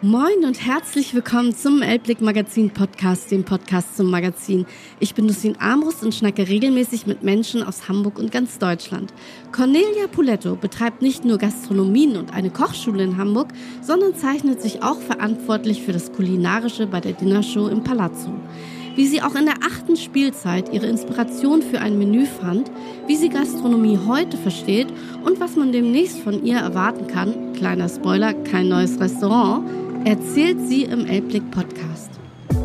Moin und herzlich willkommen zum Elbblick Magazin Podcast, dem Podcast zum Magazin. Ich bin Lucien Armbrust und schnacke regelmäßig mit Menschen aus Hamburg und ganz Deutschland. Cornelia Puletto betreibt nicht nur Gastronomien und eine Kochschule in Hamburg, sondern zeichnet sich auch verantwortlich für das Kulinarische bei der Dinnershow im Palazzo wie sie auch in der achten Spielzeit ihre Inspiration für ein Menü fand, wie sie Gastronomie heute versteht und was man demnächst von ihr erwarten kann. Kleiner Spoiler, kein neues Restaurant erzählt sie im Elbblick Podcast.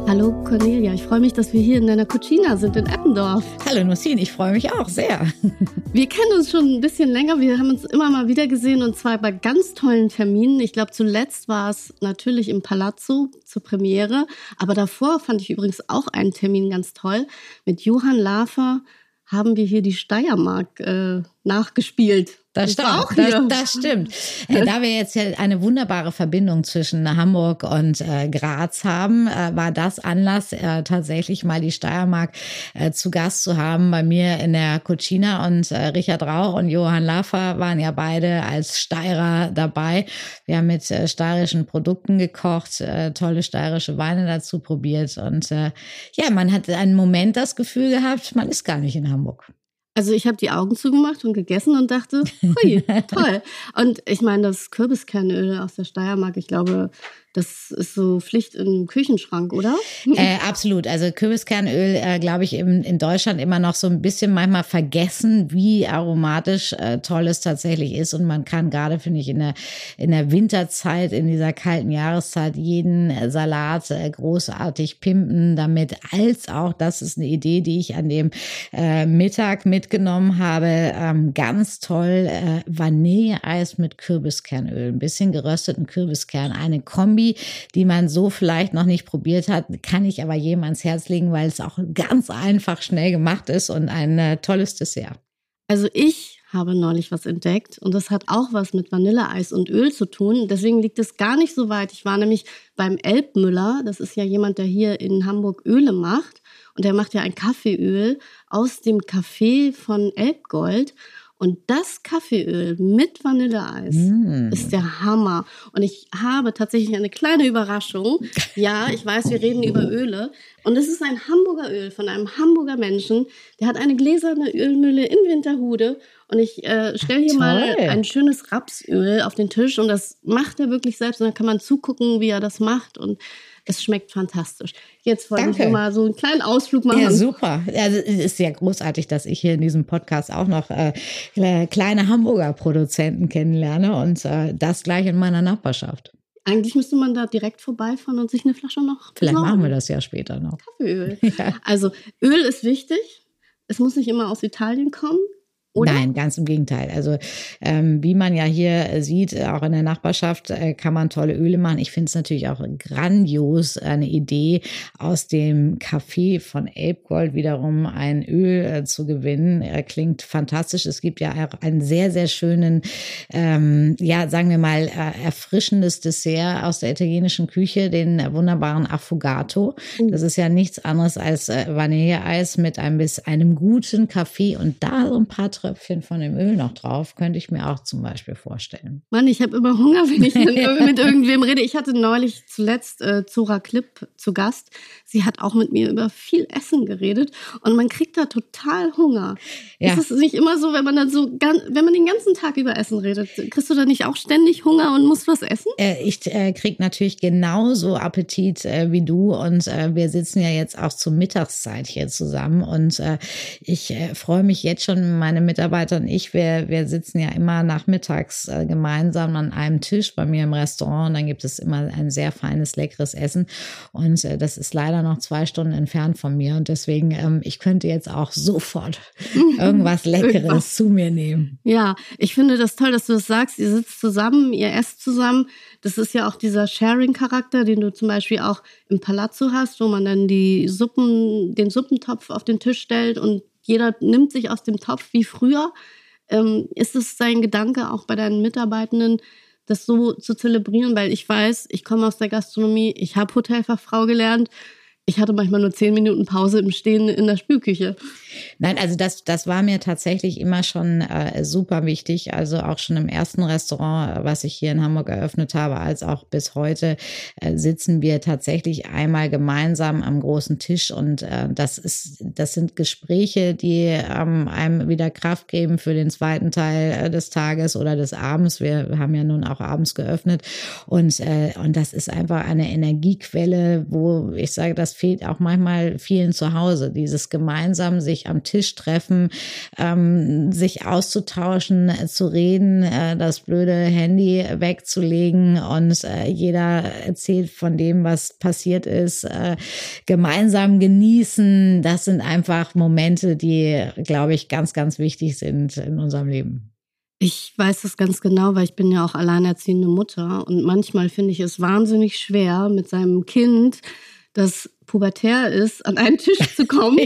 Hallo Cornelia, ich freue mich, dass wir hier in deiner Cucina sind in Eppendorf. Hallo Nussin, ich freue mich auch sehr. Wir kennen uns schon ein bisschen länger, wir haben uns immer mal wieder gesehen und zwar bei ganz tollen Terminen. Ich glaube, zuletzt war es natürlich im Palazzo zur Premiere, aber davor fand ich übrigens auch einen Termin ganz toll. Mit Johann Lafer haben wir hier die Steiermark äh, nachgespielt. Das, stimmt. Auch das, das stimmt. Äh, da wir jetzt ja eine wunderbare Verbindung zwischen Hamburg und äh, Graz haben, äh, war das Anlass, äh, tatsächlich mal die Steiermark äh, zu Gast zu haben bei mir in der Cucina. Und äh, Richard Rauch und Johann Laffer waren ja beide als Steirer dabei. Wir haben mit steirischen Produkten gekocht, tolle steirische Weine dazu probiert. Und ja, man hat einen Moment das Gefühl gehabt, man ist gar nicht in Hamburg. Also ich habe die Augen zugemacht und gegessen und dachte, hui, toll. Und ich meine, das Kürbiskernöl aus der Steiermark, ich glaube, das ist so Pflicht im Küchenschrank, oder? Äh, absolut. Also Kürbiskernöl, äh, glaube ich, im, in Deutschland immer noch so ein bisschen manchmal vergessen, wie aromatisch äh, toll es tatsächlich ist. Und man kann gerade, finde ich, in der, in der Winterzeit, in dieser kalten Jahreszeit, jeden Salat äh, großartig pimpen damit. Als auch, das ist eine Idee, die ich an dem äh, Mittag mitgenommen habe, ähm, ganz toll, äh, Vanilleeis mit Kürbiskernöl. Ein bisschen gerösteten Kürbiskern. Eine Kombi Kombi, die man so vielleicht noch nicht probiert hat, kann ich aber jedem ans Herz legen, weil es auch ganz einfach schnell gemacht ist und ein äh, tolles Dessert. Also ich habe neulich was entdeckt und das hat auch was mit Vanilleeis und Öl zu tun. Deswegen liegt es gar nicht so weit. Ich war nämlich beim Elbmüller. Das ist ja jemand, der hier in Hamburg Öle macht. Und der macht ja ein Kaffeeöl aus dem Kaffee von Elbgold. Und das Kaffeeöl mit Vanilleeis mm. ist der Hammer. Und ich habe tatsächlich eine kleine Überraschung. Ja, ich weiß, wir reden über Öle. Und es ist ein Hamburger Öl von einem Hamburger Menschen. Der hat eine gläserne Ölmühle in Winterhude. Und ich äh, stelle hier Toll. mal ein schönes Rapsöl auf den Tisch. Und das macht er wirklich selbst. Und dann kann man zugucken, wie er das macht. Und es schmeckt fantastisch. Jetzt wollte Danke. ich mal so einen kleinen Ausflug machen. Ja, super. Also es ist sehr großartig, dass ich hier in diesem Podcast auch noch äh, kleine Hamburger Produzenten kennenlerne und äh, das gleich in meiner Nachbarschaft. Eigentlich müsste man da direkt vorbeifahren und sich eine Flasche noch. Vielleicht besorgen. machen wir das ja später noch. Kaffeeöl. Ja. Also Öl ist wichtig. Es muss nicht immer aus Italien kommen. Oder? Nein, ganz im Gegenteil. Also ähm, wie man ja hier sieht, auch in der Nachbarschaft äh, kann man tolle Öle machen. Ich finde es natürlich auch grandios, eine Idee aus dem Kaffee von Elbgold wiederum ein Öl äh, zu gewinnen. Er klingt fantastisch. Es gibt ja auch einen sehr, sehr schönen, ähm, ja, sagen wir mal, äh, erfrischendes Dessert aus der italienischen Küche, den wunderbaren Affogato. Uh. Das ist ja nichts anderes als äh, Vanilleeis mit einem, bis einem guten Kaffee und da so ein paar Tröpfchen von dem Öl noch drauf, könnte ich mir auch zum Beispiel vorstellen. Mann, ich habe immer Hunger, wenn ich mit irgendwem rede. Ich hatte neulich zuletzt äh, Zora Klipp zu Gast. Sie hat auch mit mir über viel Essen geredet und man kriegt da total Hunger. Ja. Ist es nicht immer so, wenn man dann so, wenn man den ganzen Tag über Essen redet, kriegst du da nicht auch ständig Hunger und musst was essen? Äh, ich äh, krieg natürlich genauso Appetit äh, wie du und äh, wir sitzen ja jetzt auch zur Mittagszeit hier zusammen und äh, ich äh, freue mich jetzt schon, meine Mitarbeiter und ich, wir, wir sitzen ja immer nachmittags äh, gemeinsam an einem Tisch bei mir im Restaurant und dann gibt es immer ein sehr feines, leckeres Essen und äh, das ist leider noch zwei Stunden entfernt von mir und deswegen, ähm, ich könnte jetzt auch sofort irgendwas Leckeres irgendwas. zu mir nehmen. Ja, ich finde das toll, dass du das sagst. Ihr sitzt zusammen, ihr esst zusammen. Das ist ja auch dieser Sharing-Charakter, den du zum Beispiel auch im Palazzo hast, wo man dann die Suppen, den Suppentopf auf den Tisch stellt und jeder nimmt sich aus dem Topf wie früher. Ähm, ist es dein Gedanke auch bei deinen Mitarbeitenden, das so zu zelebrieren? Weil ich weiß, ich komme aus der Gastronomie, ich habe Hotelfachfrau gelernt ich hatte manchmal nur zehn Minuten Pause im Stehen in der Spülküche. Nein, also das, das war mir tatsächlich immer schon äh, super wichtig. Also auch schon im ersten Restaurant, was ich hier in Hamburg eröffnet habe, als auch bis heute äh, sitzen wir tatsächlich einmal gemeinsam am großen Tisch und äh, das ist, das sind Gespräche, die ähm, einem wieder Kraft geben für den zweiten Teil äh, des Tages oder des Abends. Wir haben ja nun auch abends geöffnet und äh, und das ist einfach eine Energiequelle, wo ich sage, das fehlt auch manchmal vielen zu Hause. Dieses gemeinsam sich am Tisch treffen, ähm, sich auszutauschen, äh, zu reden, äh, das blöde Handy wegzulegen und äh, jeder erzählt von dem, was passiert ist, äh, gemeinsam genießen. Das sind einfach Momente, die, glaube ich, ganz, ganz wichtig sind in unserem Leben. Ich weiß das ganz genau, weil ich bin ja auch alleinerziehende Mutter und manchmal finde ich es wahnsinnig schwer, mit seinem Kind das pubertär ist, an einen Tisch zu kommen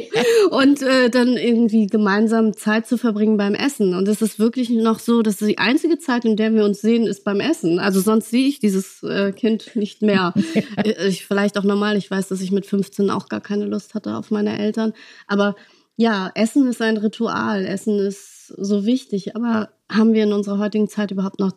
und äh, dann irgendwie gemeinsam Zeit zu verbringen beim Essen. Und es ist wirklich noch so, dass die einzige Zeit, in der wir uns sehen, ist beim Essen. Also sonst sehe ich dieses äh, Kind nicht mehr. Ja. Äh, ich, vielleicht auch normal. Ich weiß, dass ich mit 15 auch gar keine Lust hatte auf meine Eltern. Aber ja, Essen ist ein Ritual. Essen ist so wichtig. Aber haben wir in unserer heutigen Zeit überhaupt noch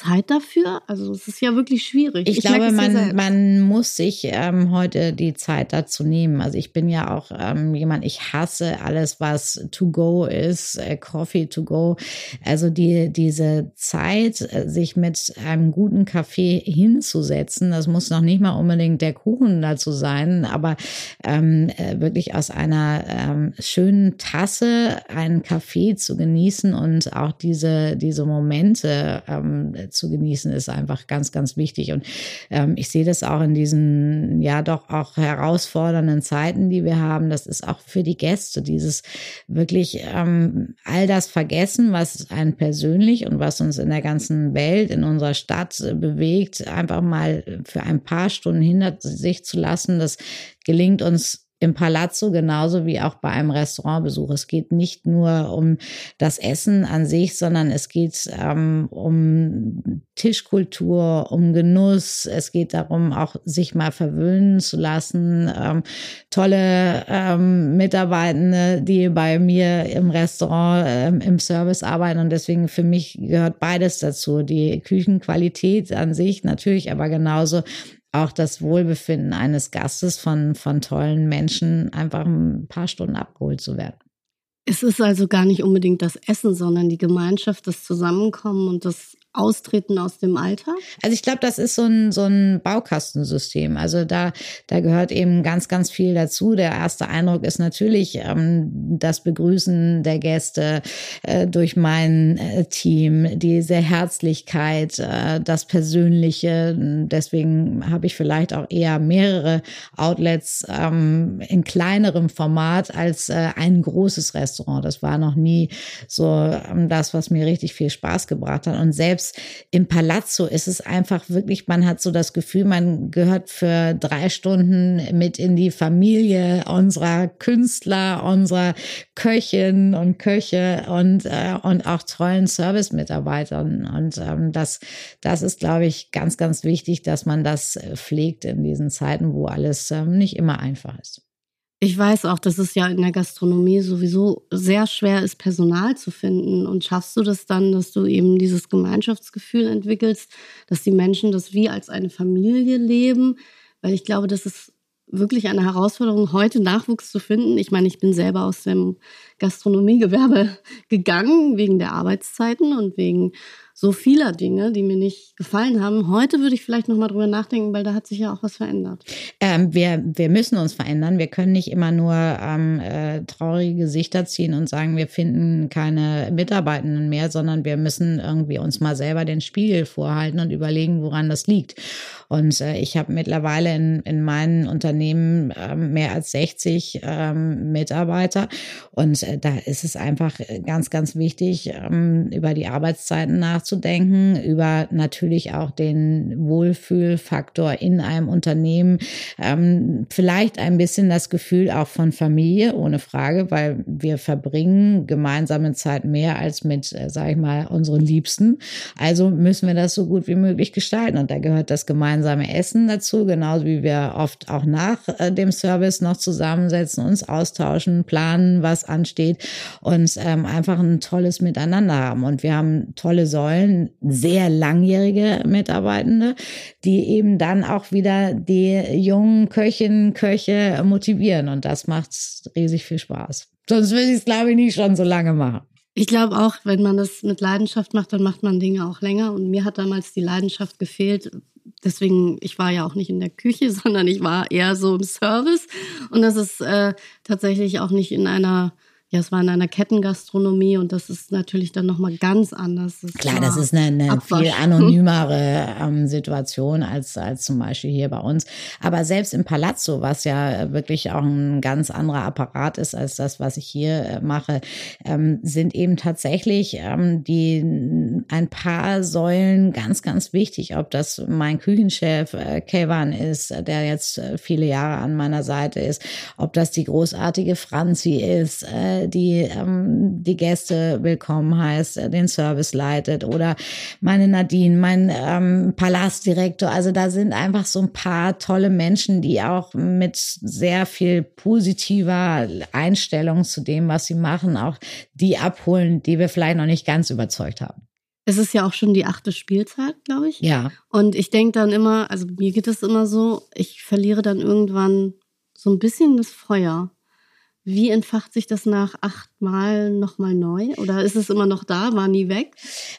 Zeit dafür? Also es ist ja wirklich schwierig. Ich, ich glaube, man, man muss sich ähm, heute die Zeit dazu nehmen. Also ich bin ja auch ähm, jemand, ich hasse alles, was to go ist, äh, Coffee to go. Also die, diese Zeit, äh, sich mit einem guten Kaffee hinzusetzen, das muss noch nicht mal unbedingt der Kuchen dazu sein, aber ähm, äh, wirklich aus einer ähm, schönen Tasse einen Kaffee zu genießen und auch diese, diese Momente ähm, zu genießen, ist einfach ganz, ganz wichtig. Und ähm, ich sehe das auch in diesen, ja, doch auch herausfordernden Zeiten, die wir haben. Das ist auch für die Gäste dieses wirklich ähm, all das vergessen, was einen persönlich und was uns in der ganzen Welt, in unserer Stadt bewegt, einfach mal für ein paar Stunden hinter sich zu lassen. Das gelingt uns im Palazzo genauso wie auch bei einem Restaurantbesuch. Es geht nicht nur um das Essen an sich, sondern es geht ähm, um Tischkultur, um Genuss. Es geht darum, auch sich mal verwöhnen zu lassen. Ähm, tolle ähm, Mitarbeitende, die bei mir im Restaurant, ähm, im Service arbeiten. Und deswegen für mich gehört beides dazu. Die Küchenqualität an sich natürlich, aber genauso auch das Wohlbefinden eines Gastes von, von tollen Menschen einfach ein paar Stunden abgeholt zu werden. Es ist also gar nicht unbedingt das Essen, sondern die Gemeinschaft, das Zusammenkommen und das Austreten aus dem Alter? Also ich glaube, das ist so ein, so ein Baukastensystem. Also da, da gehört eben ganz, ganz viel dazu. Der erste Eindruck ist natürlich ähm, das Begrüßen der Gäste äh, durch mein äh, Team, diese Herzlichkeit, äh, das Persönliche. Deswegen habe ich vielleicht auch eher mehrere Outlets ähm, in kleinerem Format als äh, ein großes Restaurant. Das war noch nie so ähm, das, was mir richtig viel Spaß gebracht hat. Und selbst selbst im Palazzo ist es einfach wirklich, man hat so das Gefühl, man gehört für drei Stunden mit in die Familie unserer Künstler, unserer Köchin und Köche und, äh, und auch tollen Service-Mitarbeitern. Und ähm, das, das ist, glaube ich, ganz, ganz wichtig, dass man das pflegt in diesen Zeiten, wo alles ähm, nicht immer einfach ist. Ich weiß auch, dass es ja in der Gastronomie sowieso sehr schwer ist, Personal zu finden. Und schaffst du das dann, dass du eben dieses Gemeinschaftsgefühl entwickelst, dass die Menschen das wie als eine Familie leben? Weil ich glaube, das ist wirklich eine Herausforderung, heute Nachwuchs zu finden. Ich meine, ich bin selber aus dem Gastronomiegewerbe gegangen, wegen der Arbeitszeiten und wegen so vieler Dinge, die mir nicht gefallen haben. Heute würde ich vielleicht noch mal drüber nachdenken, weil da hat sich ja auch was verändert. Ähm, wir, wir müssen uns verändern. Wir können nicht immer nur ähm, äh, traurige Gesichter ziehen und sagen, wir finden keine Mitarbeitenden mehr, sondern wir müssen irgendwie uns mal selber den Spiegel vorhalten und überlegen, woran das liegt. Und äh, ich habe mittlerweile in, in meinen Unternehmen äh, mehr als 60 ähm, Mitarbeiter. Und äh, da ist es einfach ganz, ganz wichtig, ähm, über die Arbeitszeiten nachzudenken nachzudenken, über natürlich auch den Wohlfühlfaktor in einem Unternehmen, ähm, vielleicht ein bisschen das Gefühl auch von Familie, ohne Frage, weil wir verbringen gemeinsame Zeit mehr als mit, äh, sag ich mal, unseren Liebsten. Also müssen wir das so gut wie möglich gestalten. Und da gehört das gemeinsame Essen dazu, genauso wie wir oft auch nach äh, dem Service noch zusammensetzen, uns austauschen, planen, was ansteht und ähm, einfach ein tolles Miteinander haben. Und wir haben tolle Säulen, sehr langjährige Mitarbeitende, die eben dann auch wieder die jungen Köchinnen, Köche motivieren. Und das macht riesig viel Spaß. Sonst würde ich es, glaube ich, nicht schon so lange machen. Ich glaube auch, wenn man das mit Leidenschaft macht, dann macht man Dinge auch länger. Und mir hat damals die Leidenschaft gefehlt. Deswegen, ich war ja auch nicht in der Küche, sondern ich war eher so im Service. Und das ist äh, tatsächlich auch nicht in einer ja, es war in einer Kettengastronomie und das ist natürlich dann nochmal ganz anders. Das Klar, das ist eine, eine viel anonymere ähm, Situation als, als zum Beispiel hier bei uns. Aber selbst im Palazzo, was ja wirklich auch ein ganz anderer Apparat ist als das, was ich hier äh, mache, ähm, sind eben tatsächlich ähm, die ein paar Säulen ganz, ganz wichtig. Ob das mein Küchenchef äh, Kevan ist, der jetzt äh, viele Jahre an meiner Seite ist, ob das die großartige Franzi ist, äh, die ähm, die Gäste willkommen heißt, äh, den Service leitet oder meine Nadine, mein ähm, Palastdirektor. Also da sind einfach so ein paar tolle Menschen, die auch mit sehr viel positiver Einstellung zu dem, was sie machen, auch die abholen, die wir vielleicht noch nicht ganz überzeugt haben. Es ist ja auch schon die achte Spielzeit, glaube ich. Ja. Und ich denke dann immer, also mir geht es immer so, ich verliere dann irgendwann so ein bisschen das Feuer. Wie entfacht sich das nach acht Mal nochmal neu? Oder ist es immer noch da, war nie weg?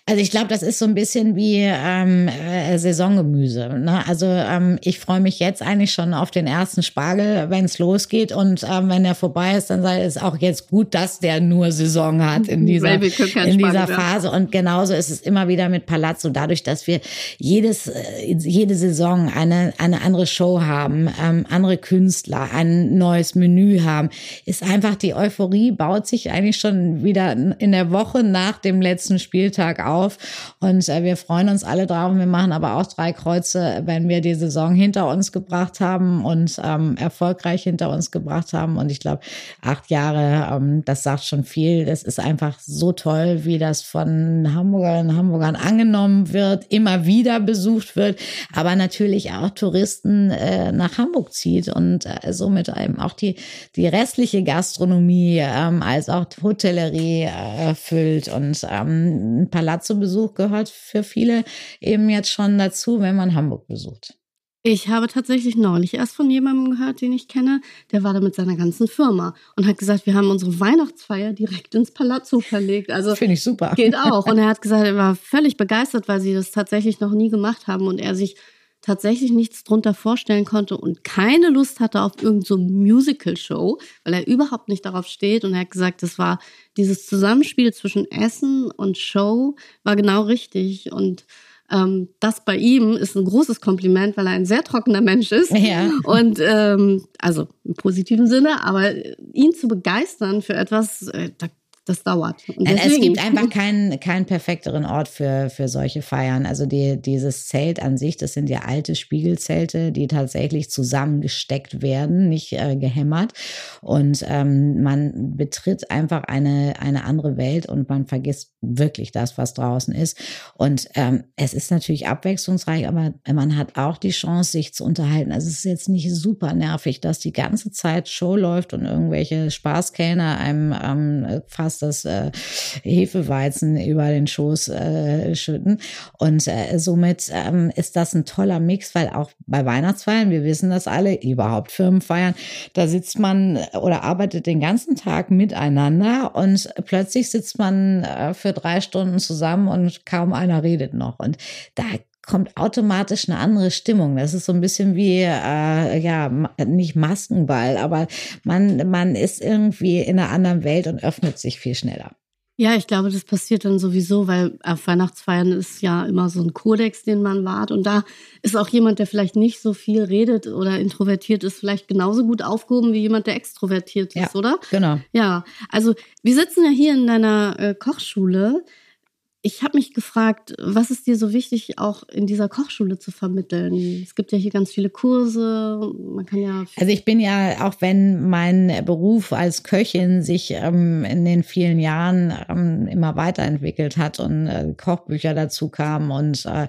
Also ich glaube, das ist so ein bisschen wie ähm, äh, Saisongemüse. Ne? Also ähm, ich freue mich jetzt eigentlich schon auf den ersten Spargel, wenn es losgeht. Und ähm, wenn der vorbei ist, dann sei es auch jetzt gut, dass der nur Saison hat in dieser, in dieser Phase. Und genauso ist es immer wieder mit Palazzo. Dadurch, dass wir jedes, äh, jede Saison eine, eine andere Show haben, ähm, andere Künstler, ein neues Menü haben, ist einfach die Euphorie baut sich eigentlich schon wieder in der Woche nach dem letzten Spieltag auf. Und äh, wir freuen uns alle drauf. Wir machen aber auch drei Kreuze, wenn wir die Saison hinter uns gebracht haben und ähm, erfolgreich hinter uns gebracht haben. Und ich glaube, acht Jahre, ähm, das sagt schon viel. Das ist einfach so toll, wie das von Hamburgerinnen und Hamburgern angenommen wird, immer wieder besucht wird, aber natürlich auch Touristen äh, nach Hamburg zieht und äh, somit eben auch die, die restliche Gastronomie ähm, als auch Hotellerie äh, erfüllt. Und ähm, ein Palazzo-Besuch gehört für viele eben jetzt schon dazu, wenn man Hamburg besucht. Ich habe tatsächlich neulich erst von jemandem gehört, den ich kenne, der war da mit seiner ganzen Firma und hat gesagt, wir haben unsere Weihnachtsfeier direkt ins Palazzo verlegt. Also finde ich super. Geht auch. Und er hat gesagt, er war völlig begeistert, weil sie das tatsächlich noch nie gemacht haben und er sich tatsächlich nichts drunter vorstellen konnte und keine Lust hatte auf irgendeine so Musical-Show, weil er überhaupt nicht darauf steht. Und er hat gesagt, das war dieses Zusammenspiel zwischen Essen und Show war genau richtig. Und ähm, das bei ihm ist ein großes Kompliment, weil er ein sehr trockener Mensch ist. Ja. Und ähm, also im positiven Sinne, aber ihn zu begeistern für etwas, äh, da das dauert. es gibt einfach keinen, keinen perfekteren Ort für, für solche Feiern. Also die, dieses Zelt an sich, das sind ja alte Spiegelzelte, die tatsächlich zusammengesteckt werden, nicht äh, gehämmert. Und ähm, man betritt einfach eine, eine andere Welt und man vergisst wirklich das, was draußen ist. Und ähm, es ist natürlich abwechslungsreich, aber man hat auch die Chance, sich zu unterhalten. Also es ist jetzt nicht super nervig, dass die ganze Zeit Show läuft und irgendwelche Spaßkellner einem ähm, fast fast das äh, Hefeweizen über den Schoß äh, schütten. Und äh, somit ähm, ist das ein toller Mix, weil auch bei Weihnachtsfeiern, wir wissen das alle, überhaupt Firmenfeiern, da sitzt man oder arbeitet den ganzen Tag miteinander und plötzlich sitzt man äh, für drei Stunden zusammen und kaum einer redet noch. Und da kommt automatisch eine andere Stimmung. Das ist so ein bisschen wie, äh, ja, nicht Maskenball, aber man, man ist irgendwie in einer anderen Welt und öffnet sich viel schneller. Ja, ich glaube, das passiert dann sowieso, weil auf Weihnachtsfeiern ist ja immer so ein Kodex, den man wahrt. Und da ist auch jemand, der vielleicht nicht so viel redet oder introvertiert ist, vielleicht genauso gut aufgehoben wie jemand, der extrovertiert ist, ja, oder? Genau. Ja, also wir sitzen ja hier in deiner äh, Kochschule. Ich habe mich gefragt, was ist dir so wichtig, auch in dieser Kochschule zu vermitteln? Es gibt ja hier ganz viele Kurse, man kann ja. Also ich bin ja, auch wenn mein Beruf als Köchin sich ähm, in den vielen Jahren ähm, immer weiterentwickelt hat und äh, Kochbücher dazu kamen und äh,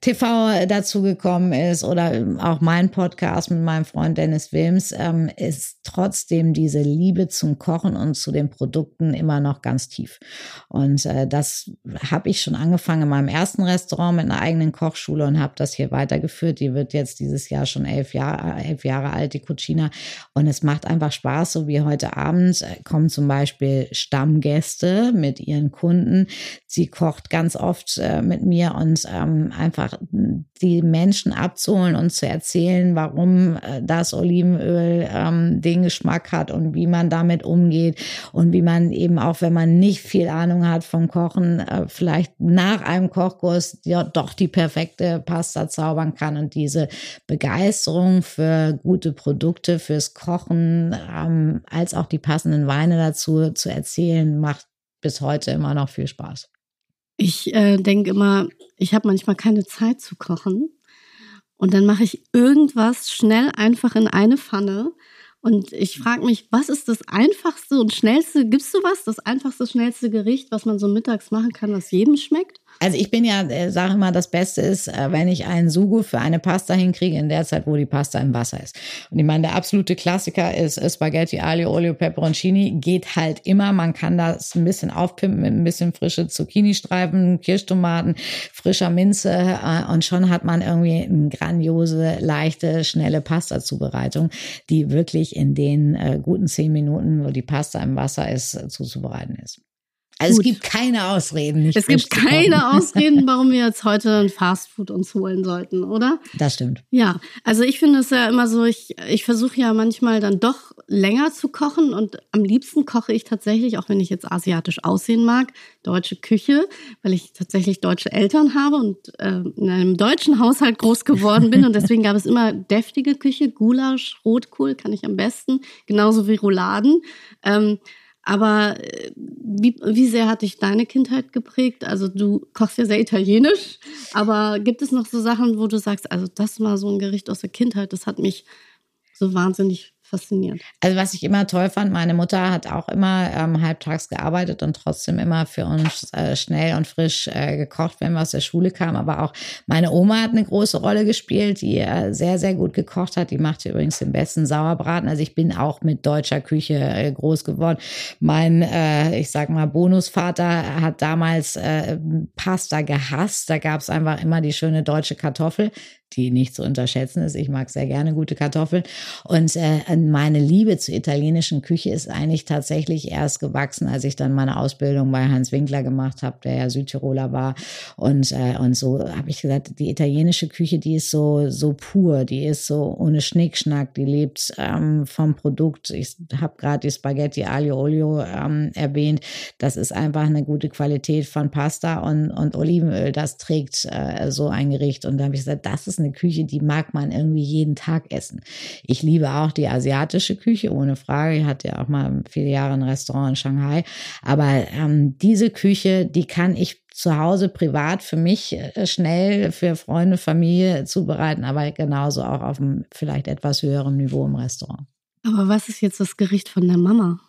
TV dazu gekommen ist oder auch mein Podcast mit meinem Freund Dennis Wilms, ähm, ist trotzdem diese Liebe zum Kochen und zu den Produkten immer noch ganz tief. Und äh, das habe ich schon angefangen in meinem ersten Restaurant mit einer eigenen Kochschule und habe das hier weitergeführt. Die wird jetzt dieses Jahr schon elf Jahre, elf Jahre alt, die Cucina. Und es macht einfach Spaß, so wie heute Abend kommen zum Beispiel Stammgäste mit ihren Kunden. Sie kocht ganz oft äh, mit mir und ähm, einfach die Menschen abzuholen und zu erzählen, warum äh, das Olivenöl ähm, den Geschmack hat und wie man damit umgeht und wie man eben auch, wenn man nicht viel Ahnung hat vom Kochen, äh, vielleicht nach einem Kochkurs ja doch die perfekte Pasta zaubern kann und diese Begeisterung für gute Produkte, fürs Kochen, ähm, als auch die passenden Weine dazu zu erzählen, macht bis heute immer noch viel Spaß. Ich äh, denke immer, ich habe manchmal keine Zeit zu kochen. Und dann mache ich irgendwas schnell einfach in eine Pfanne. Und ich frage mich, was ist das einfachste und schnellste? Gibst du was? Das einfachste, schnellste Gericht, was man so mittags machen kann, was jedem schmeckt? Also ich bin ja, äh, sage immer, das Beste ist, äh, wenn ich einen Sugo für eine Pasta hinkriege in der Zeit, wo die Pasta im Wasser ist. Und ich meine, der absolute Klassiker ist Spaghetti Aglio Olio Peperoncini. Geht halt immer. Man kann das ein bisschen aufpimpen mit ein bisschen frische Zucchini-Streifen, Kirschtomaten, frischer Minze äh, und schon hat man irgendwie eine grandiose, leichte, schnelle Pasta-Zubereitung, die wirklich in den guten zehn Minuten, wo die Pasta im Wasser ist, zuzubereiten ist. Also Gut. es gibt keine Ausreden. Nicht es gibt keine Ausreden, warum wir jetzt heute ein Fastfood uns holen sollten, oder? Das stimmt. Ja, also ich finde es ja immer so, ich, ich versuche ja manchmal dann doch länger zu kochen und am liebsten koche ich tatsächlich, auch wenn ich jetzt asiatisch aussehen mag, deutsche Küche, weil ich tatsächlich deutsche Eltern habe und äh, in einem deutschen Haushalt groß geworden bin und deswegen gab es immer deftige Küche, Gulasch, Rotkohl kann ich am besten, genauso wie Rouladen. Ähm, aber äh, wie, wie sehr hat dich deine Kindheit geprägt? Also du kochst ja sehr italienisch, aber gibt es noch so Sachen, wo du sagst, also das war so ein Gericht aus der Kindheit, das hat mich so wahnsinnig faszinierend. Also was ich immer toll fand, meine Mutter hat auch immer ähm, halbtags gearbeitet und trotzdem immer für uns äh, schnell und frisch äh, gekocht, wenn wir aus der Schule kamen. Aber auch meine Oma hat eine große Rolle gespielt, die äh, sehr, sehr gut gekocht hat. Die machte übrigens den besten Sauerbraten. Also ich bin auch mit deutscher Küche äh, groß geworden. Mein, äh, ich sag mal, Bonusvater hat damals äh, Pasta gehasst. Da gab es einfach immer die schöne deutsche Kartoffel die nicht zu unterschätzen ist. Ich mag sehr gerne gute Kartoffeln. Und äh, meine Liebe zur italienischen Küche ist eigentlich tatsächlich erst gewachsen, als ich dann meine Ausbildung bei Hans Winkler gemacht habe, der ja Südtiroler war. Und, äh, und so habe ich gesagt, die italienische Küche, die ist so, so pur, die ist so ohne Schnickschnack, die lebt ähm, vom Produkt. Ich habe gerade die Spaghetti Aglio Olio ähm, erwähnt. Das ist einfach eine gute Qualität von Pasta und, und Olivenöl. Das trägt äh, so ein Gericht. Und da habe ich gesagt, das ist eine Küche, die mag man irgendwie jeden Tag essen. Ich liebe auch die asiatische Küche, ohne Frage. Ich hatte ja auch mal viele Jahre ein Restaurant in Shanghai. Aber ähm, diese Küche, die kann ich zu Hause privat für mich äh, schnell für Freunde, Familie zubereiten, aber genauso auch auf einem vielleicht etwas höheren Niveau im Restaurant. Aber was ist jetzt das Gericht von der Mama?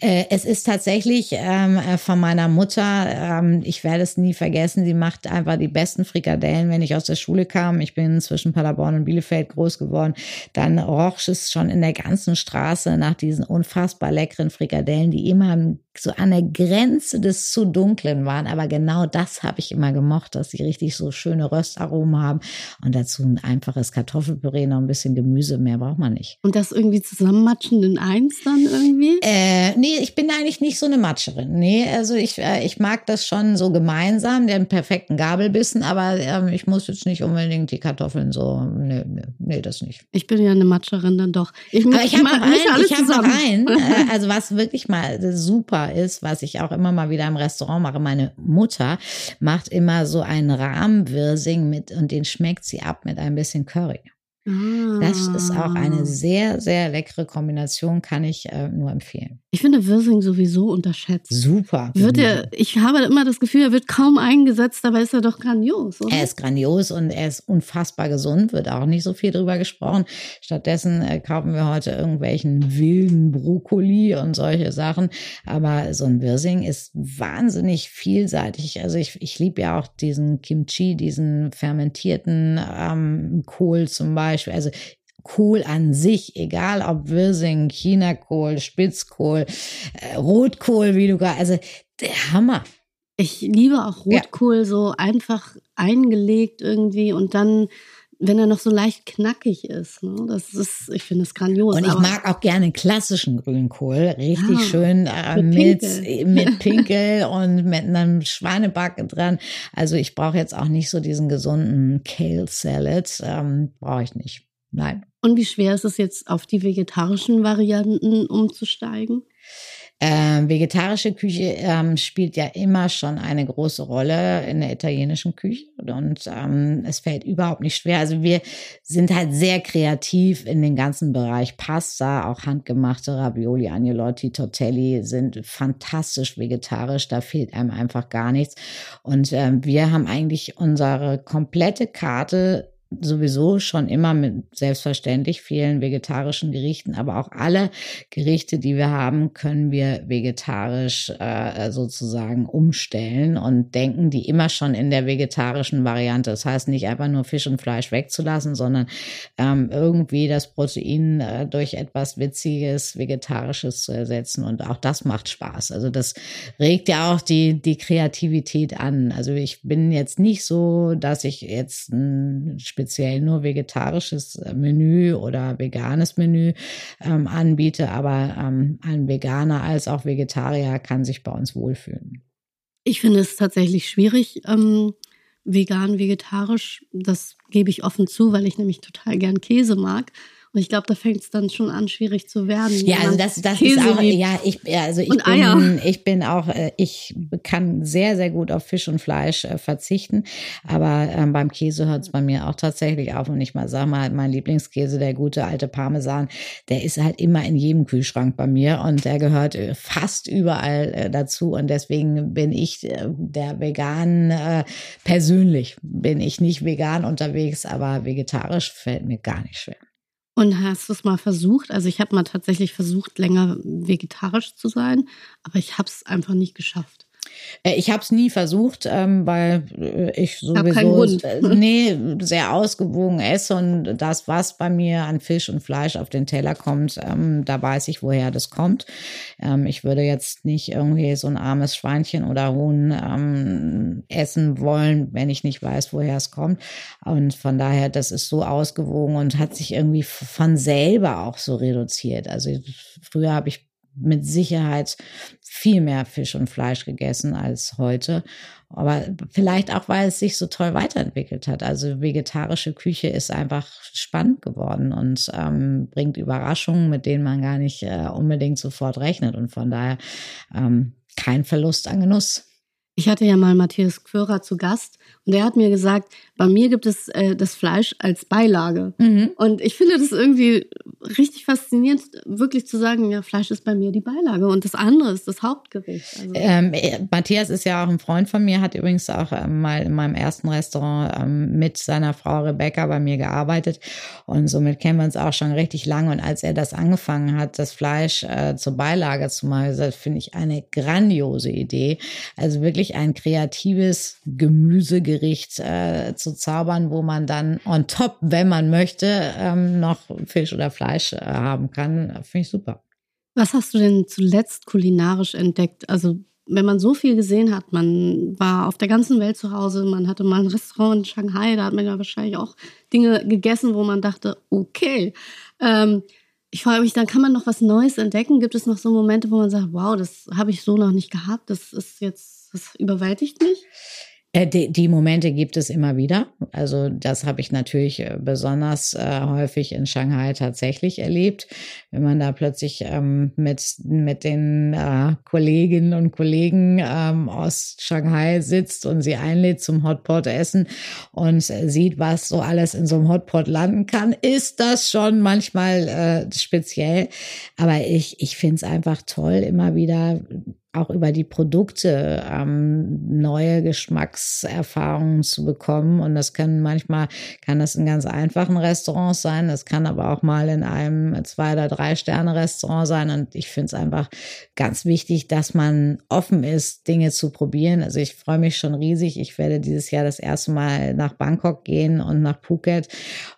Äh, es ist tatsächlich ähm, äh, von meiner Mutter, ähm, ich werde es nie vergessen, sie macht einfach die besten Frikadellen, wenn ich aus der Schule kam. Ich bin zwischen Paderborn und Bielefeld groß geworden. Dann roch es schon in der ganzen Straße nach diesen unfassbar leckeren Frikadellen, die immer so an der Grenze des zu dunklen waren. Aber genau das habe ich immer gemocht, dass sie richtig so schöne Röstaromen haben und dazu ein einfaches Kartoffelpüree, noch ein bisschen Gemüse, mehr braucht man nicht. Und das irgendwie zusammenmatschen in eins dann irgendwie? Äh, nee, ich bin eigentlich nicht so eine Matscherin. Nee, also ich, äh, ich mag das schon so gemeinsam, den perfekten Gabelbissen, aber äh, ich muss jetzt nicht unbedingt die Kartoffeln so, nee, nee, nee das nicht. Ich bin ja eine Matscherin dann doch. Ich, aber ich habe noch einen, ich hab noch einen also was wirklich mal super ist, was ich auch immer mal wieder im Restaurant mache. Meine Mutter macht immer so einen Rahmwirsing mit und den schmeckt sie ab mit ein bisschen Curry. Das ist auch eine ah. sehr, sehr leckere Kombination, kann ich äh, nur empfehlen. Ich finde Wirsing sowieso unterschätzt. Super. Wird er, ich habe immer das Gefühl, er wird kaum eingesetzt, dabei ist er doch grandios, oder? Er ist grandios und er ist unfassbar gesund, wird auch nicht so viel drüber gesprochen. Stattdessen äh, kaufen wir heute irgendwelchen wilden Brokkoli und solche Sachen. Aber so ein Wirsing ist wahnsinnig vielseitig. Also ich, ich liebe ja auch diesen Kimchi, diesen fermentierten ähm, Kohl zum Beispiel. Beispiel. Also Kohl an sich, egal ob Wirsing, Chinakohl, Spitzkohl, äh, Rotkohl, wie du gerade, also der Hammer. Ich liebe auch Rotkohl ja. so einfach eingelegt irgendwie und dann wenn er noch so leicht knackig ist. Ne? Das ist, ich finde es grandios. Und ich mag auch gerne klassischen Grünkohl. Richtig ja, schön äh, mit, mit, mit Pinkel und mit einem Schweineback dran. Also ich brauche jetzt auch nicht so diesen gesunden Kale Salad. Ähm, brauche ich nicht. Nein. Und wie schwer ist es jetzt, auf die vegetarischen Varianten umzusteigen? Ähm, vegetarische Küche ähm, spielt ja immer schon eine große Rolle in der italienischen Küche und ähm, es fällt überhaupt nicht schwer. Also wir sind halt sehr kreativ in den ganzen Bereich Pasta, auch handgemachte Ravioli, Agnolotti, Tortelli sind fantastisch vegetarisch. Da fehlt einem einfach gar nichts. Und ähm, wir haben eigentlich unsere komplette Karte sowieso schon immer mit selbstverständlich vielen vegetarischen Gerichten, aber auch alle Gerichte, die wir haben, können wir vegetarisch äh, sozusagen umstellen und denken die immer schon in der vegetarischen Variante. Das heißt nicht einfach nur Fisch und Fleisch wegzulassen, sondern ähm, irgendwie das Protein äh, durch etwas Witziges, Vegetarisches zu ersetzen. Und auch das macht Spaß. Also das regt ja auch die, die Kreativität an. Also ich bin jetzt nicht so, dass ich jetzt ein speziell nur vegetarisches äh, Menü oder veganes Menü ähm, anbiete, aber ähm, ein Veganer als auch Vegetarier kann sich bei uns wohlfühlen. Ich finde es tatsächlich schwierig, ähm, vegan, vegetarisch. Das gebe ich offen zu, weil ich nämlich total gern Käse mag. Und ich glaube, da fängt es dann schon an, schwierig zu werden. Ja, also das, das ist auch, ja, ich, also ich und bin, Eier. ich bin auch, äh, ich kann sehr, sehr gut auf Fisch und Fleisch äh, verzichten. Aber ähm, beim Käse hört es bei mir auch tatsächlich auf. Und ich mal sag mal, mein Lieblingskäse, der gute alte Parmesan, der ist halt immer in jedem Kühlschrank bei mir und der gehört äh, fast überall dazu. Und deswegen bin ich der vegan, äh, persönlich bin ich nicht vegan unterwegs, aber vegetarisch fällt mir gar nicht schwer. Und hast du es mal versucht? Also ich habe mal tatsächlich versucht, länger vegetarisch zu sein, aber ich habe es einfach nicht geschafft. Äh, ich habe es nie versucht, ähm, weil äh, ich sowieso äh, nee, sehr ausgewogen esse und das, was bei mir an Fisch und Fleisch auf den Teller kommt, ähm, da weiß ich, woher das kommt. Ähm, ich würde jetzt nicht irgendwie so ein armes Schweinchen oder Huhn essen wollen, wenn ich nicht weiß, woher es kommt. Und von daher, das ist so ausgewogen und hat sich irgendwie von selber auch so reduziert. Also früher habe ich mit Sicherheit viel mehr Fisch und Fleisch gegessen als heute. Aber vielleicht auch, weil es sich so toll weiterentwickelt hat. Also vegetarische Küche ist einfach spannend geworden und ähm, bringt Überraschungen, mit denen man gar nicht äh, unbedingt sofort rechnet. Und von daher ähm, kein Verlust an Genuss. Ich hatte ja mal Matthias Quörer zu Gast und er hat mir gesagt, bei mir gibt es äh, das Fleisch als Beilage. Mhm. Und ich finde das irgendwie richtig faszinierend, wirklich zu sagen, ja, Fleisch ist bei mir die Beilage und das andere ist das Hauptgericht. Also. Ähm, äh, Matthias ist ja auch ein Freund von mir, hat übrigens auch ähm, mal in meinem ersten Restaurant ähm, mit seiner Frau Rebecca bei mir gearbeitet und somit kennen wir uns auch schon richtig lange. Und als er das angefangen hat, das Fleisch äh, zur Beilage zu machen, finde ich eine grandiose Idee. Also wirklich wirklich ein kreatives Gemüsegericht äh, zu zaubern, wo man dann on top, wenn man möchte, ähm, noch Fisch oder Fleisch äh, haben kann. Finde ich super. Was hast du denn zuletzt kulinarisch entdeckt? Also wenn man so viel gesehen hat, man war auf der ganzen Welt zu Hause, man hatte mal ein Restaurant in Shanghai, da hat man ja wahrscheinlich auch Dinge gegessen, wo man dachte, okay. Ähm, ich frage mich, dann kann man noch was Neues entdecken? Gibt es noch so Momente, wo man sagt, wow, das habe ich so noch nicht gehabt, das ist jetzt das überwältigt mich? Äh, die, die, Momente gibt es immer wieder. Also das habe ich natürlich äh, besonders äh, häufig in Shanghai tatsächlich erlebt, wenn man da plötzlich ähm, mit mit den äh, Kolleginnen und Kollegen ähm, aus Shanghai sitzt und sie einlädt zum Hotpot essen und sieht, was so alles in so einem Hotpot landen kann, ist das schon manchmal äh, speziell. Aber ich ich finde es einfach toll, immer wieder auch über die Produkte ähm, neue Geschmackserfahrungen zu bekommen. Und das kann manchmal, kann das in ganz einfachen Restaurants sein. Das kann aber auch mal in einem zwei- oder drei-Sterne-Restaurant sein. Und ich finde es einfach ganz wichtig, dass man offen ist, Dinge zu probieren. Also ich freue mich schon riesig. Ich werde dieses Jahr das erste Mal nach Bangkok gehen und nach Phuket.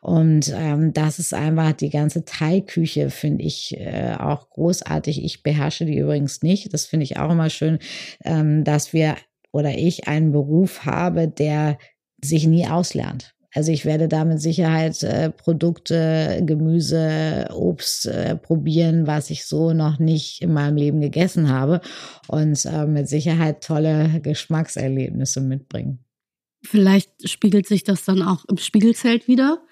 Und ähm, das ist einfach die ganze Thai-Küche, finde ich äh, auch großartig. Ich beherrsche die übrigens nicht. Das finde ich auch auch immer schön, ähm, dass wir oder ich einen Beruf habe, der sich nie auslernt. Also ich werde da mit Sicherheit äh, Produkte, Gemüse, Obst äh, probieren, was ich so noch nicht in meinem Leben gegessen habe und äh, mit Sicherheit tolle Geschmackserlebnisse mitbringen. Vielleicht spiegelt sich das dann auch im Spiegelzelt wieder.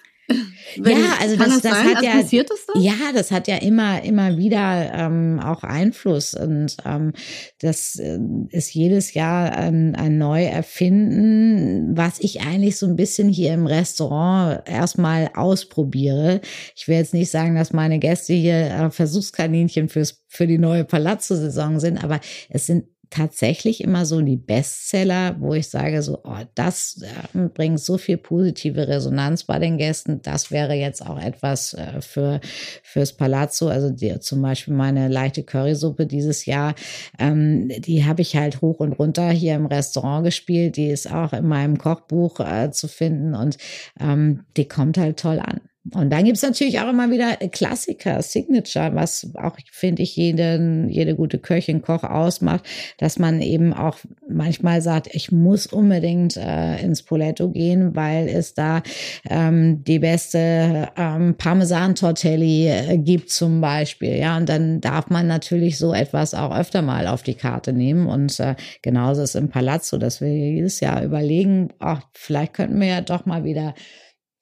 Wenn, ja, also das, das, das hat also ja, das ja, das hat ja immer, immer wieder ähm, auch Einfluss und ähm, das äh, ist jedes Jahr ein, ein Neuerfinden, was ich eigentlich so ein bisschen hier im Restaurant erstmal ausprobiere. Ich will jetzt nicht sagen, dass meine Gäste hier äh, Versuchskaninchen fürs für die neue Palazzo-Saison sind, aber es sind tatsächlich immer so die Bestseller, wo ich sage, so, oh, das äh, bringt so viel positive Resonanz bei den Gästen. Das wäre jetzt auch etwas äh, für fürs Palazzo. Also die, zum Beispiel meine leichte Currysuppe dieses Jahr, ähm, die habe ich halt hoch und runter hier im Restaurant gespielt. Die ist auch in meinem Kochbuch äh, zu finden und ähm, die kommt halt toll an. Und dann gibt's natürlich auch immer wieder Klassiker, Signature, was auch, finde ich, jeden, jede gute Köchin, Koch ausmacht, dass man eben auch manchmal sagt, ich muss unbedingt äh, ins Poletto gehen, weil es da ähm, die beste ähm, Parmesan-Tortelli äh, gibt zum Beispiel. Ja, und dann darf man natürlich so etwas auch öfter mal auf die Karte nehmen. Und äh, genauso ist im Palazzo, dass wir jedes Jahr überlegen, ach, vielleicht könnten wir ja doch mal wieder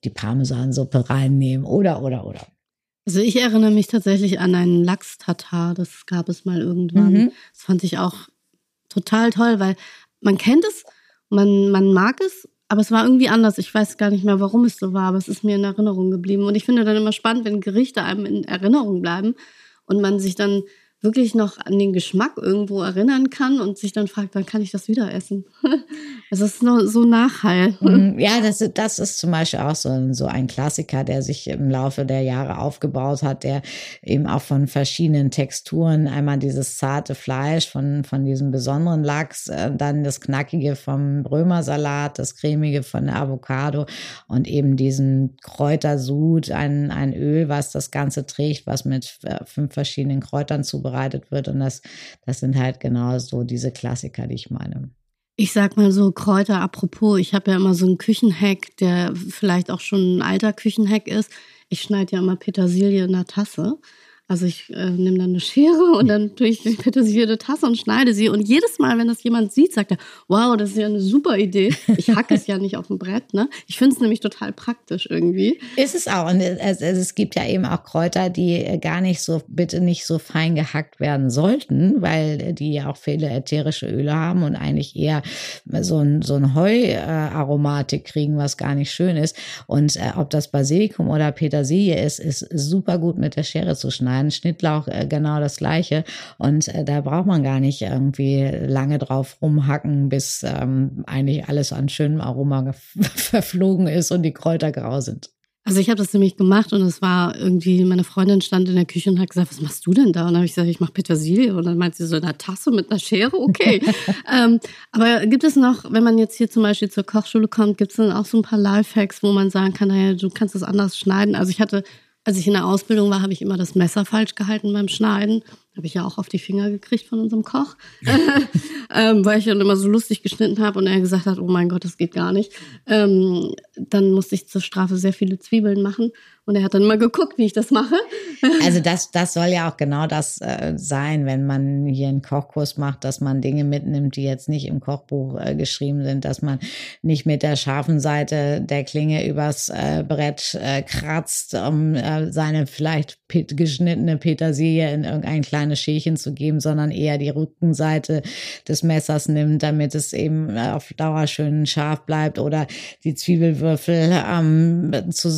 die Parmesansuppe reinnehmen oder, oder, oder. Also ich erinnere mich tatsächlich an einen Lachs-Tatar, das gab es mal irgendwann. Mhm. Das fand ich auch total toll, weil man kennt es, man, man mag es, aber es war irgendwie anders. Ich weiß gar nicht mehr, warum es so war, aber es ist mir in Erinnerung geblieben. Und ich finde dann immer spannend, wenn Gerichte einem in Erinnerung bleiben und man sich dann wirklich noch an den Geschmack irgendwo erinnern kann und sich dann fragt, wann kann ich das wieder essen? Es ist nur so Nachhall. Mm, ja, das, das ist zum Beispiel auch so, so ein Klassiker, der sich im Laufe der Jahre aufgebaut hat, der eben auch von verschiedenen Texturen, einmal dieses zarte Fleisch von, von diesem besonderen Lachs, äh, dann das Knackige vom Römersalat, das Cremige von der Avocado und eben diesen Kräutersud, ein, ein Öl, was das Ganze trägt, was mit äh, fünf verschiedenen Kräutern zubereitet zubereitet wird. Und das, das sind halt genau so diese Klassiker, die ich meine. Ich sag mal so, Kräuter apropos, ich habe ja immer so einen Küchenhack, der vielleicht auch schon ein alter Küchenhack ist. Ich schneide ja immer Petersilie in der Tasse. Also ich äh, nehme dann eine Schere und dann tue ich die Petersilie Tasse und schneide sie. Und jedes Mal, wenn das jemand sieht, sagt er, wow, das ist ja eine super Idee. Ich hacke es ja nicht auf dem Brett. Ne? Ich finde es nämlich total praktisch irgendwie. Ist es auch. Und es, es, gibt ja eben auch Kräuter, die gar nicht so, bitte nicht so fein gehackt werden sollten, weil die ja auch viele ätherische Öle haben und eigentlich eher so ein, so ein Heuaromatik kriegen, was gar nicht schön ist. Und äh, ob das Basilikum oder Petersilie ist, ist super gut mit der Schere zu schneiden schneiden. Schnittlauch äh, genau das gleiche. Und äh, da braucht man gar nicht irgendwie lange drauf rumhacken, bis ähm, eigentlich alles an schönem Aroma verflogen ist und die Kräuter grau sind. Also ich habe das nämlich gemacht und es war irgendwie, meine Freundin stand in der Küche und hat gesagt, was machst du denn da? Und dann habe ich gesagt, ich mache Petersilie. Und dann meint sie so, in einer Tasse mit einer Schere? Okay. ähm, aber gibt es noch, wenn man jetzt hier zum Beispiel zur Kochschule kommt, gibt es dann auch so ein paar Lifehacks, wo man sagen kann, naja, du kannst das anders schneiden. Also ich hatte als ich in der Ausbildung war, habe ich immer das Messer falsch gehalten beim Schneiden. Habe ich ja auch auf die Finger gekriegt von unserem Koch, ähm, weil ich dann immer so lustig geschnitten habe und er gesagt hat, oh mein Gott, das geht gar nicht. Ähm, dann musste ich zur Strafe sehr viele Zwiebeln machen. Und er hat dann mal geguckt, wie ich das mache. Also das, das soll ja auch genau das äh, sein, wenn man hier einen Kochkurs macht, dass man Dinge mitnimmt, die jetzt nicht im Kochbuch äh, geschrieben sind, dass man nicht mit der scharfen Seite der Klinge übers äh, Brett äh, kratzt, um äh, seine vielleicht geschnittene Petersilie in irgendein kleines Schälchen zu geben, sondern eher die Rückenseite des Messers nimmt, damit es eben auf Dauer schön scharf bleibt oder die Zwiebelwürfel ähm, zu,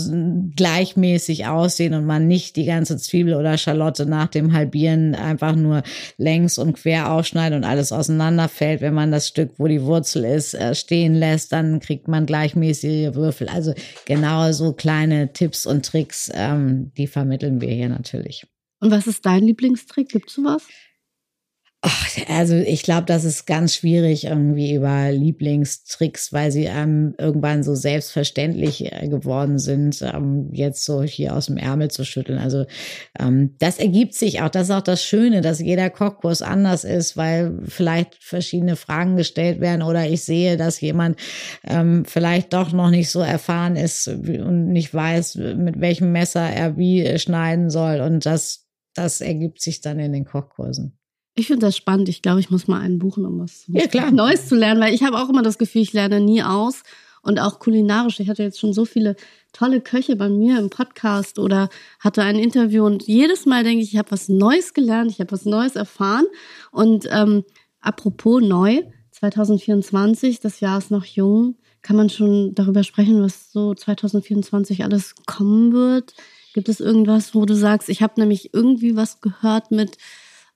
gleichmäßig aussehen und man nicht die ganze Zwiebel oder Schalotte nach dem Halbieren einfach nur längs und quer aufschneidet und alles auseinanderfällt. Wenn man das Stück, wo die Wurzel ist, äh, stehen lässt, dann kriegt man gleichmäßige Würfel. Also genau so kleine Tipps und Tricks, ähm, die vermitteln wir hier natürlich. Und was ist dein Lieblingstrick? Gibt es sowas? Ach, also ich glaube, das ist ganz schwierig irgendwie über Lieblingstricks, weil sie ähm, irgendwann so selbstverständlich äh, geworden sind, ähm, jetzt so hier aus dem Ärmel zu schütteln. Also ähm, das ergibt sich auch. Das ist auch das Schöne, dass jeder Kochkurs anders ist, weil vielleicht verschiedene Fragen gestellt werden oder ich sehe, dass jemand ähm, vielleicht doch noch nicht so erfahren ist und nicht weiß, mit welchem Messer er wie schneiden soll. Und das, das ergibt sich dann in den Kochkursen. Ich finde das spannend. Ich glaube, ich muss mal einen buchen, um was ja. Neues zu lernen, weil ich habe auch immer das Gefühl, ich lerne nie aus. Und auch kulinarisch. Ich hatte jetzt schon so viele tolle Köche bei mir im Podcast oder hatte ein Interview und jedes Mal denke ich, ich habe was Neues gelernt, ich habe was Neues erfahren. Und ähm, apropos neu, 2024, das Jahr ist noch jung. Kann man schon darüber sprechen, was so 2024 alles kommen wird? Gibt es irgendwas, wo du sagst, ich habe nämlich irgendwie was gehört mit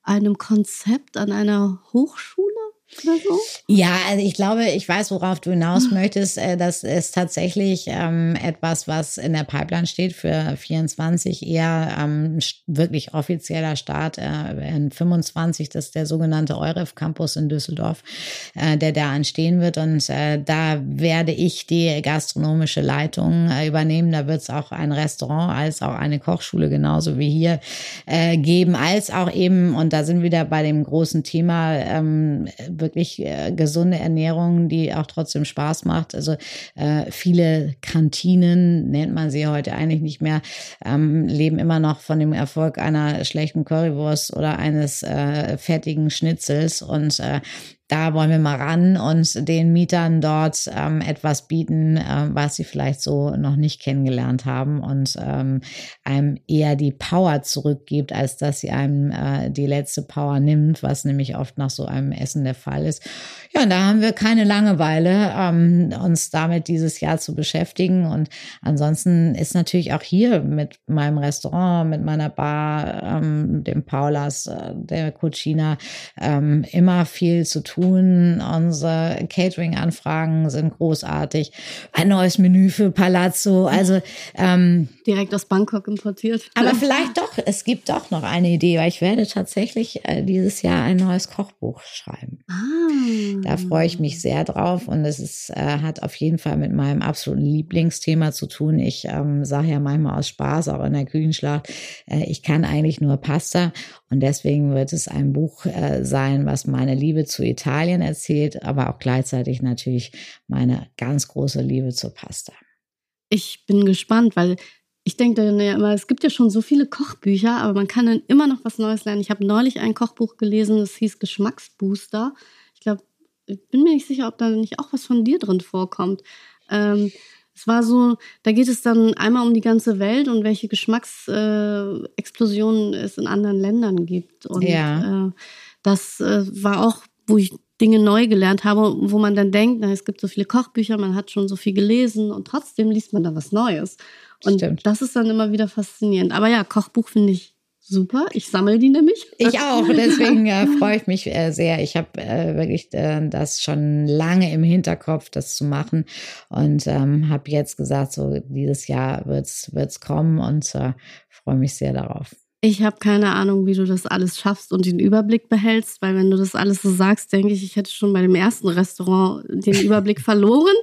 einem Konzept an einer Hochschule? So? Ja, also ich glaube, ich weiß, worauf du hinaus möchtest. Äh, das ist tatsächlich ähm, etwas, was in der Pipeline steht für 24, eher ähm, wirklich offizieller Start äh, in 25. Das ist der sogenannte EUREF Campus in Düsseldorf, äh, der da anstehen wird. Und äh, da werde ich die gastronomische Leitung äh, übernehmen. Da wird es auch ein Restaurant als auch eine Kochschule genauso wie hier äh, geben, als auch eben, und da sind wir wieder bei dem großen Thema, ähm, wirklich äh, gesunde Ernährung, die auch trotzdem Spaß macht. Also äh, viele Kantinen, nennt man sie heute eigentlich nicht mehr, ähm, leben immer noch von dem Erfolg einer schlechten Currywurst oder eines äh, fertigen Schnitzels. Und äh, da wollen wir mal ran und den Mietern dort ähm, etwas bieten, äh, was sie vielleicht so noch nicht kennengelernt haben und ähm, einem eher die Power zurückgibt, als dass sie einem äh, die letzte Power nimmt, was nämlich oft nach so einem Essen der Fall ist. Ja, und da haben wir keine Langeweile, ähm, uns damit dieses Jahr zu beschäftigen. Und ansonsten ist natürlich auch hier mit meinem Restaurant, mit meiner Bar, ähm, dem Paulas, äh, der Cucina, ähm, immer viel zu tun tun. Unsere Catering-Anfragen sind großartig. Ein neues Menü für Palazzo. Also ähm, direkt aus Bangkok importiert. Aber vielleicht doch. Es gibt doch noch eine Idee, weil ich werde tatsächlich äh, dieses Jahr ein neues Kochbuch schreiben. Ah. Da freue ich mich sehr drauf und es ist, äh, hat auf jeden Fall mit meinem absoluten Lieblingsthema zu tun. Ich ähm, sage ja manchmal aus Spaß auch in der Küchenschlacht, äh, ich kann eigentlich nur Pasta und deswegen wird es ein Buch äh, sein, was meine Liebe zu Italien erzählt, aber auch gleichzeitig natürlich meine ganz große Liebe zur Pasta. Ich bin gespannt, weil ich denke dann ja immer, es gibt ja schon so viele Kochbücher, aber man kann dann immer noch was Neues lernen. Ich habe neulich ein Kochbuch gelesen, das hieß Geschmacksbooster. Ich glaube, ich bin mir nicht sicher, ob da nicht auch was von dir drin vorkommt. Ähm, es war so, da geht es dann einmal um die ganze Welt und welche Geschmacksexplosionen äh, es in anderen Ländern gibt. Und ja. äh, das äh, war auch, wo ich Dinge neu gelernt habe, wo man dann denkt, na, es gibt so viele Kochbücher, man hat schon so viel gelesen und trotzdem liest man da was Neues. Und Stimmt. das ist dann immer wieder faszinierend. Aber ja, Kochbuch finde ich Super, ich sammle die nämlich. Ich auch, deswegen äh, freue ich mich äh, sehr. Ich habe äh, wirklich äh, das schon lange im Hinterkopf, das zu machen und ähm, habe jetzt gesagt, so dieses Jahr wird's wird's kommen und äh, freue mich sehr darauf. Ich habe keine Ahnung, wie du das alles schaffst und den Überblick behältst, weil wenn du das alles so sagst, denke ich, ich hätte schon bei dem ersten Restaurant den Überblick verloren.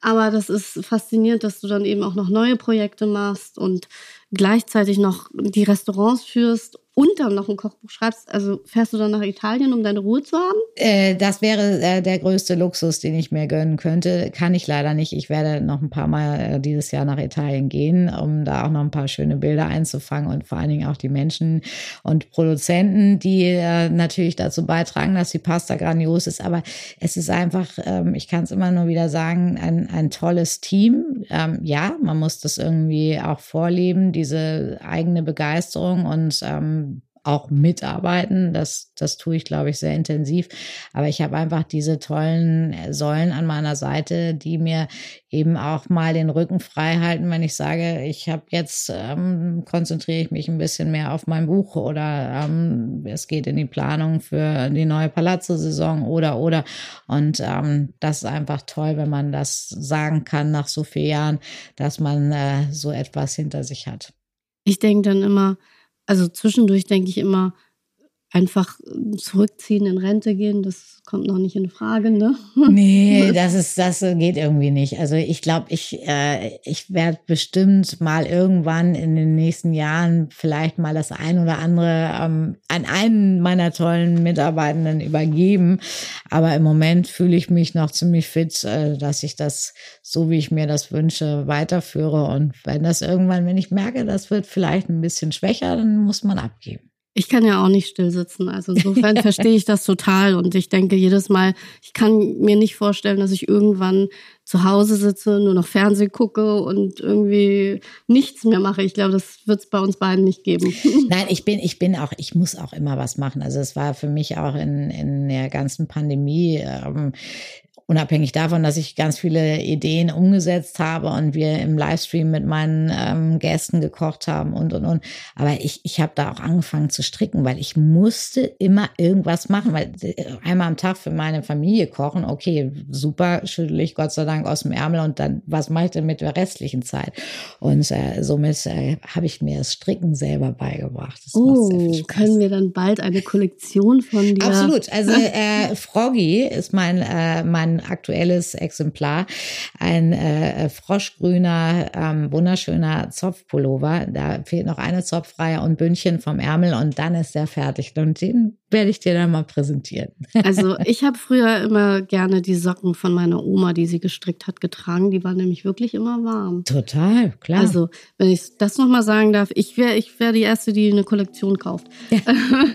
Aber das ist faszinierend, dass du dann eben auch noch neue Projekte machst und gleichzeitig noch die Restaurants führst, und dann noch ein Kochbuch schreibst, also fährst du dann nach Italien, um deine Ruhe zu haben? Äh, das wäre äh, der größte Luxus, den ich mir gönnen könnte. Kann ich leider nicht. Ich werde noch ein paar Mal äh, dieses Jahr nach Italien gehen, um da auch noch ein paar schöne Bilder einzufangen und vor allen Dingen auch die Menschen und Produzenten, die äh, natürlich dazu beitragen, dass die Pasta grandios ist. Aber es ist einfach, ähm, ich kann es immer nur wieder sagen, ein, ein tolles Team. Ähm, ja, man muss das irgendwie auch vorleben, diese eigene Begeisterung und ähm, auch mitarbeiten. Das, das tue ich, glaube ich, sehr intensiv. Aber ich habe einfach diese tollen Säulen an meiner Seite, die mir eben auch mal den Rücken frei halten, wenn ich sage, ich habe jetzt ähm, konzentriere ich mich ein bisschen mehr auf mein Buch oder ähm, es geht in die Planung für die neue Palazzo-Saison oder oder. Und ähm, das ist einfach toll, wenn man das sagen kann nach so vielen Jahren, dass man äh, so etwas hinter sich hat. Ich denke dann immer, also zwischendurch denke ich immer, einfach zurückziehen, in Rente gehen, das kommt noch nicht in Frage, ne? Nee, das ist, das geht irgendwie nicht. Also ich glaube, ich, äh, ich werde bestimmt mal irgendwann in den nächsten Jahren vielleicht mal das ein oder andere ähm, an einen meiner tollen Mitarbeitenden übergeben. Aber im Moment fühle ich mich noch ziemlich fit, äh, dass ich das, so wie ich mir das wünsche, weiterführe. Und wenn das irgendwann, wenn ich merke, das wird vielleicht ein bisschen schwächer, dann muss man abgeben. Ich kann ja auch nicht still sitzen. Also insofern verstehe ich das total. Und ich denke jedes Mal, ich kann mir nicht vorstellen, dass ich irgendwann zu Hause sitze, nur noch Fernsehen gucke und irgendwie nichts mehr mache. Ich glaube, das wird es bei uns beiden nicht geben. Nein, ich bin, ich bin auch, ich muss auch immer was machen. Also es war für mich auch in, in der ganzen Pandemie ähm, unabhängig davon, dass ich ganz viele Ideen umgesetzt habe und wir im Livestream mit meinen ähm, Gästen gekocht haben und und und. Aber ich, ich habe da auch angefangen zu stricken, weil ich musste immer irgendwas machen, weil äh, einmal am Tag für meine Familie kochen, okay, super, schüttel ich Gott sei Dank aus dem Ärmel und dann, was mache ich denn mit der restlichen Zeit? Und äh, somit äh, habe ich mir das Stricken selber beigebracht. Das oh, können wir dann bald eine Kollektion von dir? Absolut. Also äh, Froggy ist mein, äh, mein aktuelles Exemplar. Ein äh, froschgrüner, ähm, wunderschöner Zopfpullover. Da fehlt noch eine Zopfreihe und Bündchen vom Ärmel und dann ist der fertig. Und den werde ich dir dann mal präsentieren. Also ich habe früher immer gerne die Socken von meiner Oma, die sie gestrickt hat, getragen. Die waren nämlich wirklich immer warm. Total, klar. Also wenn ich das nochmal sagen darf, ich wäre ich wär die Erste, die eine Kollektion kauft. Ja.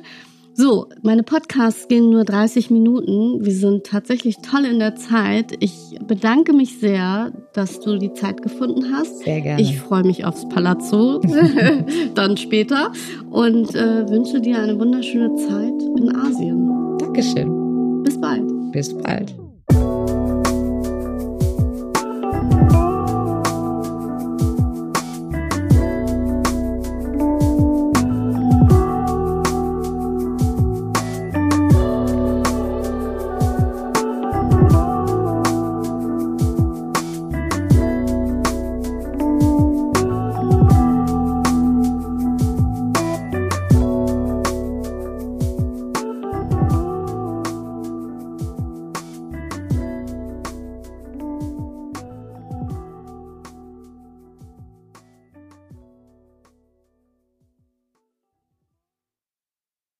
So, meine Podcasts gehen nur 30 Minuten. Wir sind tatsächlich toll in der Zeit. Ich bedanke mich sehr, dass du die Zeit gefunden hast. Sehr gerne. Ich freue mich aufs Palazzo, dann später und äh, wünsche dir eine wunderschöne Zeit in Asien. Dankeschön. Bis bald. Bis bald.